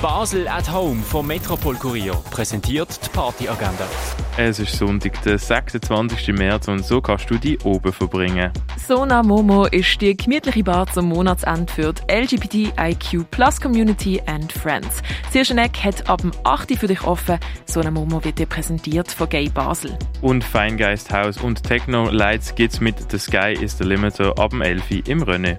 Basel at Home vom Metropol Kurier präsentiert die Partyagenda. Es ist Sonntag, der 26. März und so kannst du die oben verbringen. Sona Momo ist die gemütliche Bar zum Monatsende für die LGBTIQ Plus Community and Friends. Sirscheneck hat ab dem 8. für dich offen. Sona Momo wird dir präsentiert von Gay Basel. Und Feingeist House und Techno Lights geht's mit The Sky is the Limiter ab dem 11. im Rennen.